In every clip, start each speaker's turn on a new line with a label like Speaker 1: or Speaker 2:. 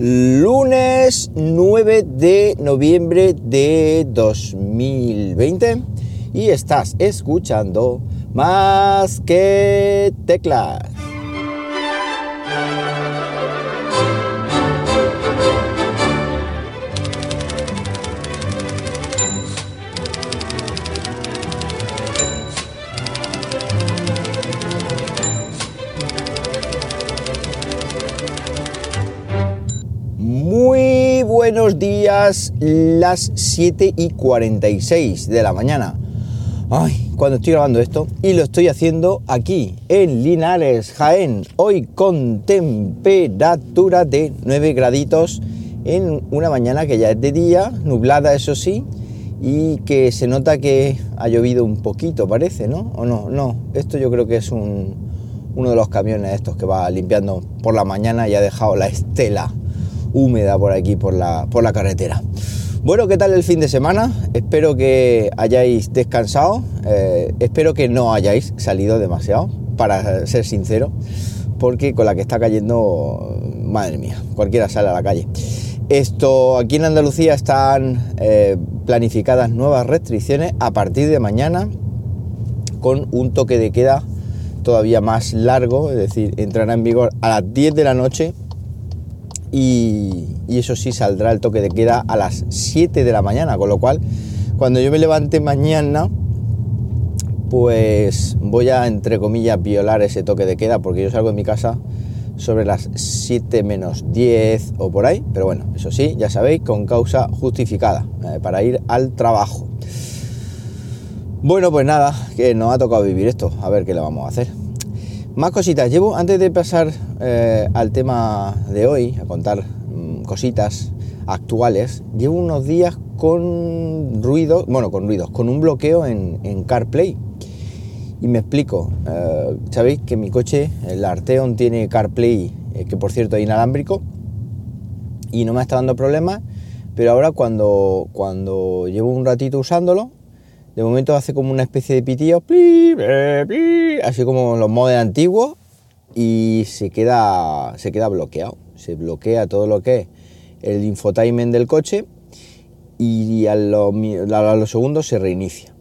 Speaker 1: lunes 9 de noviembre de 2020 y estás escuchando más que teclas. Días, las 7 y 46 de la mañana. Ay, cuando estoy grabando esto y lo estoy haciendo aquí en Linares, Jaén, hoy con temperatura de 9 graditos en una mañana que ya es de día, nublada eso sí, y que se nota que ha llovido un poquito, parece, ¿no? ¿O no? No, esto yo creo que es un, uno de los camiones estos que va limpiando por la mañana y ha dejado la estela húmeda por aquí, por la, por la carretera. Bueno, ¿qué tal el fin de semana? Espero que hayáis descansado, eh, espero que no hayáis salido demasiado, para ser sincero, porque con la que está cayendo, madre mía, cualquiera sale a la calle. Esto, aquí en Andalucía están eh, planificadas nuevas restricciones a partir de mañana con un toque de queda todavía más largo, es decir, entrará en vigor a las 10 de la noche y, eso sí saldrá el toque de queda a las 7 de la mañana, con lo cual cuando yo me levante mañana pues voy a entre comillas violar ese toque de queda porque yo salgo de mi casa sobre las 7 menos 10 o por ahí, pero bueno, eso sí, ya sabéis, con causa justificada, eh, para ir al trabajo. Bueno, pues nada, que nos ha tocado vivir esto, a ver qué le vamos a hacer. Más cositas. Llevo, antes de pasar eh, al tema de hoy, a contar mm, cositas actuales, llevo unos días con ruidos, bueno, con ruidos, con un bloqueo en, CarPlay. Y me explico. Eh, Sabéis que mi coche, el Arteon, tiene CarPlay, eh, que por cierto es inalámbrico, y no me está dando problemas, pero ahora cuando, cuando llevo un ratito usándolo, de momento hace como una especie de pitido, así como los modos antiguos, y se queda, se queda bloqueado. Se bloquea todo lo que es el infotainment del coche y a los, segundos se reinicia.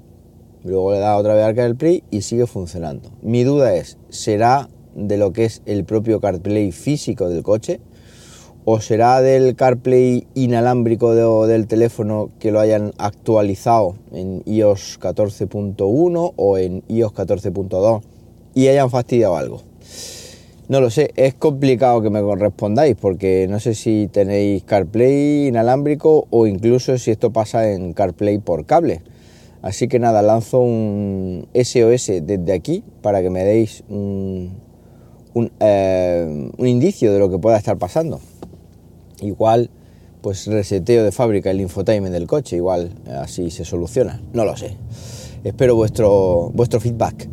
Speaker 1: Luego le da otra vez al CarPlay y sigue funcionando. Mi duda es, ¿será de lo que es el propio CarPlay físico del coche? ¿O será del CarPlay inalámbrico del teléfono que lo hayan actualizado en iOS 14.1 o en iOS 14.2 y hayan fastidiado algo? No lo sé, es complicado que me correspondáis porque no sé si tenéis CarPlay inalámbrico o incluso si esto pasa en CarPlay por cable. Así que nada, lanzo un SOS desde aquí para que me deis un, un eh, indicio de lo que pueda estar pasando. Igual, pues reseteo de fábrica el infotainment del coche, igual así se soluciona, no lo sé. Espero vuestro, vuestro feedback.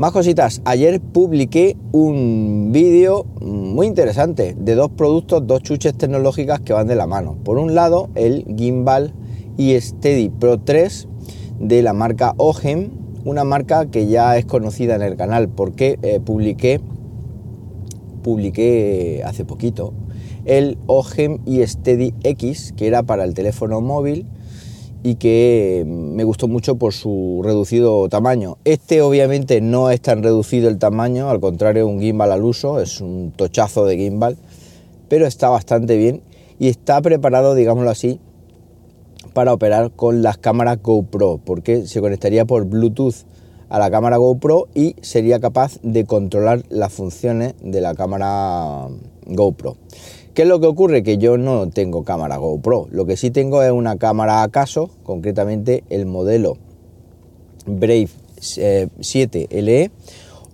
Speaker 1: Más cositas, ayer publiqué un vídeo muy interesante de dos productos, dos chuches tecnológicas que van de la mano. Por un lado, el Gimbal y Steady Pro 3 de la marca Ogem, una marca que ya es conocida en el canal porque eh, publiqué, publiqué hace poquito el OGEM y Steady X, que era para el teléfono móvil y que me gustó mucho por su reducido tamaño. Este obviamente no es tan reducido el tamaño, al contrario un gimbal al uso, es un tochazo de gimbal, pero está bastante bien y está preparado, digámoslo así, para operar con las cámaras GoPro, porque se conectaría por Bluetooth a la cámara GoPro y sería capaz de controlar las funciones de la cámara GoPro. ¿Qué es lo que ocurre? Que yo no tengo cámara GoPro. Lo que sí tengo es una cámara acaso, concretamente el modelo Brave 7 eh, LE,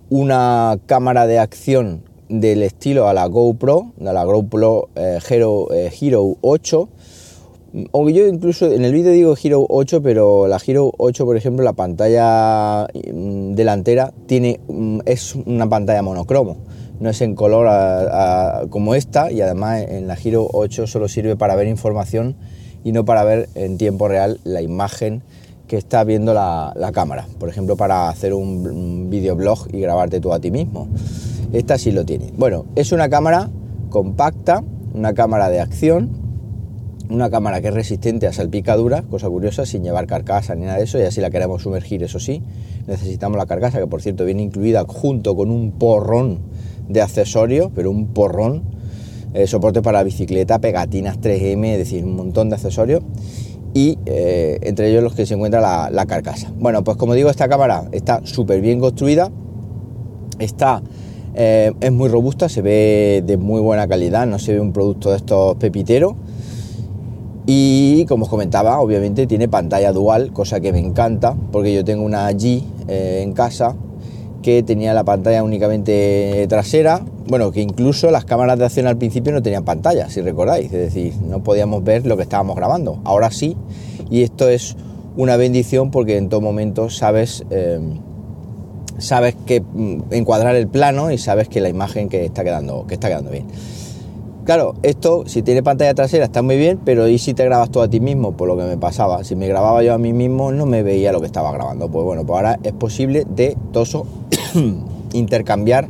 Speaker 1: una cámara de acción del estilo a la GoPro, a la GoPro eh, Hero, eh, Hero 8. Aunque yo incluso en el vídeo digo Hero 8, pero la Hero 8, por ejemplo, la pantalla mm, delantera tiene, mm, es una pantalla monocromo no es en color como esta y además en la Giro 8 solo sirve para ver información y no para ver en tiempo real la imagen que está viendo la, cámara. Por ejemplo, para hacer un, videoblog y grabarte tú a ti mismo. Esta sí lo tiene. Bueno, es una cámara compacta, una cámara de acción, una cámara que es resistente a salpicadura, cosa curiosa, sin llevar carcasa ni nada de eso, y así la queremos sumergir, eso sí, necesitamos la carcasa, que por cierto viene incluida junto con un porrón de accesorios, pero un porrón, eh, soporte para bicicleta, pegatinas 3M, es decir, un montón de accesorios, y eh, entre ellos los que se encuentra la, la carcasa. Bueno, pues como digo, esta cámara está súper bien construida, está eh, es muy robusta, se ve de muy buena calidad, no se ve un producto de estos pepiteros. Y como os comentaba, obviamente tiene pantalla dual, cosa que me encanta, porque yo tengo una G eh, en casa que tenía la pantalla únicamente trasera, bueno, que incluso las cámaras de acción al principio no tenían pantalla, si recordáis, es decir, no podíamos ver lo que estábamos grabando. Ahora sí, y esto es una bendición porque en todo momento sabes eh, sabes que mm, encuadrar el plano y sabes que la imagen que está quedando, que está quedando bien. Claro, esto si tiene pantalla trasera está muy bien, pero ¿y si te grabas tú a ti mismo? Por lo que me pasaba, si me grababa yo a mí mismo no me veía lo que estaba grabando. Pues bueno, pues ahora es posible de toso intercambiar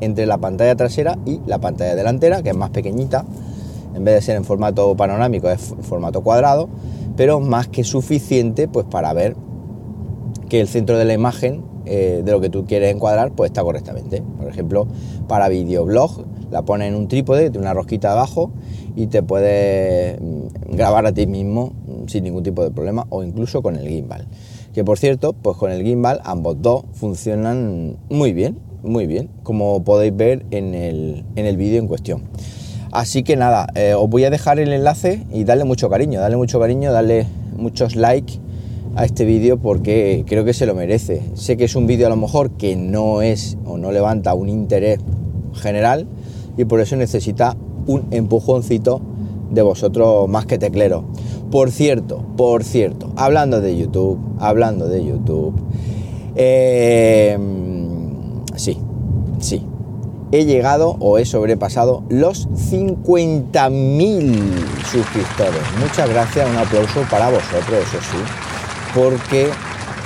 Speaker 1: entre la pantalla trasera y la pantalla delantera, que es más pequeñita, en vez de ser en formato panorámico es formato cuadrado, pero más que suficiente pues para ver que el centro de la imagen eh, de lo que tú quieres encuadrar, pues está correctamente. Por ejemplo, para videoblog, la pones en un trípode, tiene una rosquita abajo y te puedes mm, grabar a ti mismo mm, sin ningún tipo de problema o incluso con el gimbal. Que por cierto, pues con el gimbal ambos dos funcionan muy bien, muy bien, como podéis ver en el, en el vídeo en cuestión. Así que nada, eh, os voy a dejar el enlace y darle mucho cariño, darle mucho cariño, darle muchos likes a este vídeo porque creo que se lo merece. Sé que es un vídeo a lo mejor que no es o no levanta un interés general y por eso necesita un empujoncito de vosotros más que teclero. Por cierto, por cierto, hablando de YouTube, hablando de YouTube, eh, sí, sí, he llegado o he sobrepasado los 50.000 suscriptores. Muchas gracias, un aplauso para vosotros, eso sí porque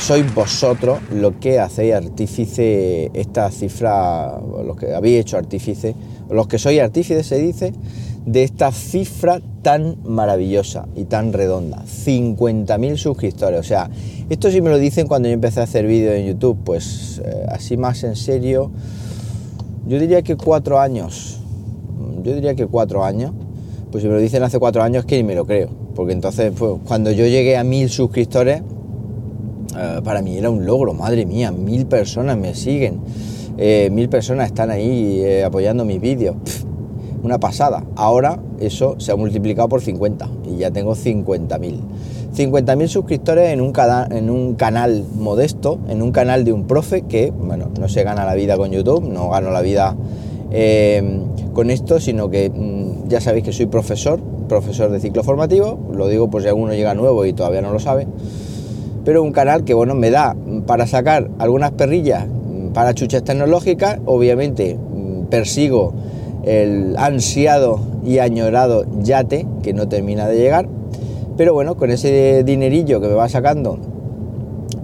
Speaker 1: sois vosotros lo que hacéis artífice esta cifra, los que habéis hecho artífice, los que sois artífices se dice, de esta cifra tan maravillosa y tan redonda. 50.000 suscriptores. O sea, esto sí me lo dicen cuando yo empecé a hacer vídeos en YouTube, pues eh, así más en serio, yo diría que cuatro años. Yo diría que cuatro años. Pues si me lo dicen hace cuatro años que ni me lo creo. Porque entonces, pues, cuando yo llegué a mil suscriptores, eh, para mí era un logro, madre mía, mil personas me siguen, eh, mil personas están ahí eh, apoyando mis vídeos, una pasada. Ahora eso se ha multiplicado por 50 y ya tengo 50.000. 50.000 suscriptores en un, en un canal modesto, en un canal de un profe que, bueno, no se gana la vida con YouTube, no gano la vida con esto, sino que mm, ya sabéis que soy profesor, profesor de ciclo formativo, lo digo por si alguno llega nuevo y todavía no lo sabe pero un canal que bueno me da para sacar algunas perrillas para chuchas tecnológicas, obviamente mm, persigo el ansiado y añorado yate que no termina de llegar, pero bueno, con ese dinerillo que me va sacando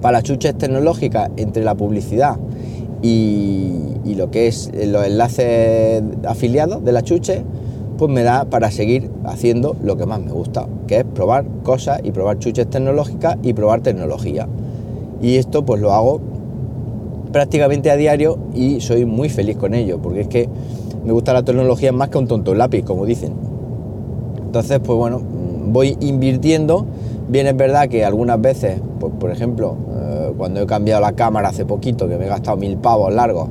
Speaker 1: para chuches tecnológicas entre la publicidad y lo que es los enlaces afiliados de la chuche, pues me da para seguir haciendo lo que más me gusta, que es probar cosas y probar chuches tecnológicas y probar tecnología. Y esto pues lo hago prácticamente a diario y soy muy feliz con ello, porque es que me gusta la tecnología más que un tonto lápiz, como dicen. Entonces, pues bueno, voy invirtiendo. Bien es verdad que algunas veces, pues por ejemplo, eh, cuando he cambiado la cámara hace poquito, que me he gastado mil pavos largos,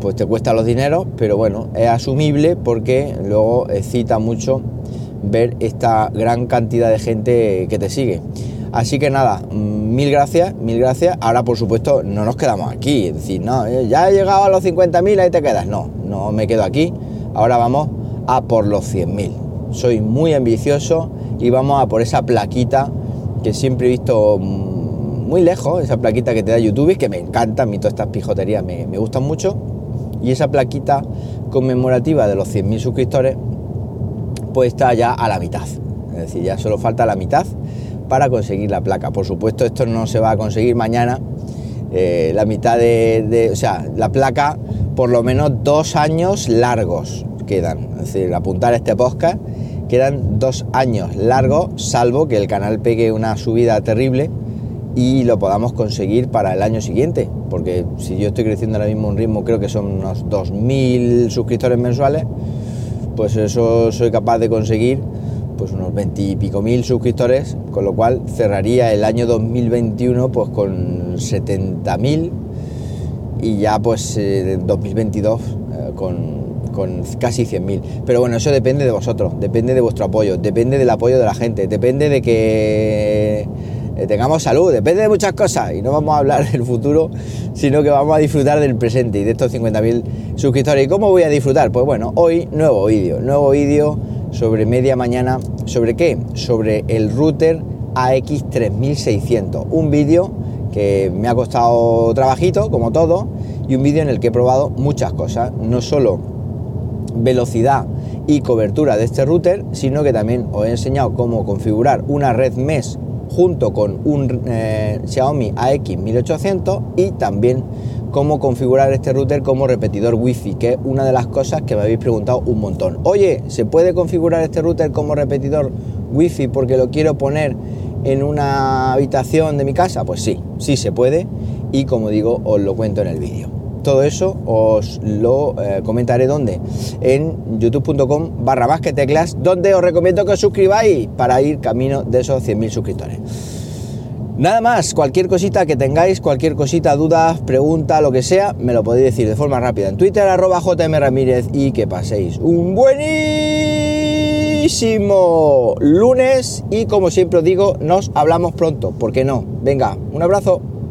Speaker 1: pues te cuesta los dineros, pero bueno, es asumible porque luego excita mucho ver esta gran cantidad de gente que te sigue. Así que nada, mil gracias, mil gracias. Ahora, por supuesto, no nos quedamos aquí. Es decir, no, eh, ya he llegado a los 50.000, ahí te quedas. No, no me quedo aquí. Ahora vamos a por los 100.000. Soy muy ambicioso y vamos a por esa plaquita que siempre he visto muy lejos, esa plaquita que te da YouTube, que me encanta, a mí todas estas pijoterías me, me gustan mucho y esa plaquita conmemorativa de los 100.000 suscriptores pues está ya a la mitad. Es decir, ya solo falta la mitad para conseguir la placa. Por supuesto, esto no se va a conseguir mañana. la mitad de, o sea, la placa por lo menos dos años largos. quedan. Es decir, apuntar este podcast, quedan dos años largos, salvo que el canal pegue una subida terrible y lo podamos conseguir para el año siguiente. Porque si yo estoy creciendo ahora mismo un ritmo, creo que son unos 2.000 suscriptores mensuales, pues eso soy capaz de conseguir pues unos 20 y pico mil suscriptores, con lo cual cerraría el año 2021 pues con 70.000 y ya pues en 2022 eh, con, con, casi 100.000. Pero bueno, eso depende de vosotros, depende de vuestro apoyo, depende del apoyo de la gente, depende de que eh, tengamos salud, depende de muchas cosas y no vamos a hablar del futuro, sino que vamos a disfrutar del presente y de estos 50.000 suscriptores. ¿Y cómo voy a disfrutar? Pues bueno, hoy nuevo vídeo, nuevo vídeo sobre media mañana, ¿sobre qué? Sobre el router AX3600, un vídeo que me ha costado trabajito, como todo, y un vídeo en el que he probado muchas cosas, no solo velocidad y cobertura de este router, sino que también os he enseñado cómo configurar una red mesh junto con un eh, Xiaomi AX1800 y también cómo configurar este router como repetidor wifi, que es una de las cosas que me habéis preguntado un montón. Oye, ¿se puede configurar este router como repetidor wifi porque lo quiero poner en una habitación de mi casa? Pues sí, sí se puede y como digo, os lo cuento en el vídeo. Todo eso os lo eh, comentaré donde en youtube.com barra teclas donde os recomiendo que os suscribáis para ir camino de esos 100.000 suscriptores. Nada más, cualquier cosita que tengáis, cualquier cosita, duda, pregunta, lo que sea, me lo podéis decir de forma rápida en Twitter, arroba JM Ramírez y que paséis un buenísimo lunes y como siempre os digo, nos hablamos pronto, ¿por qué no? Venga, un abrazo.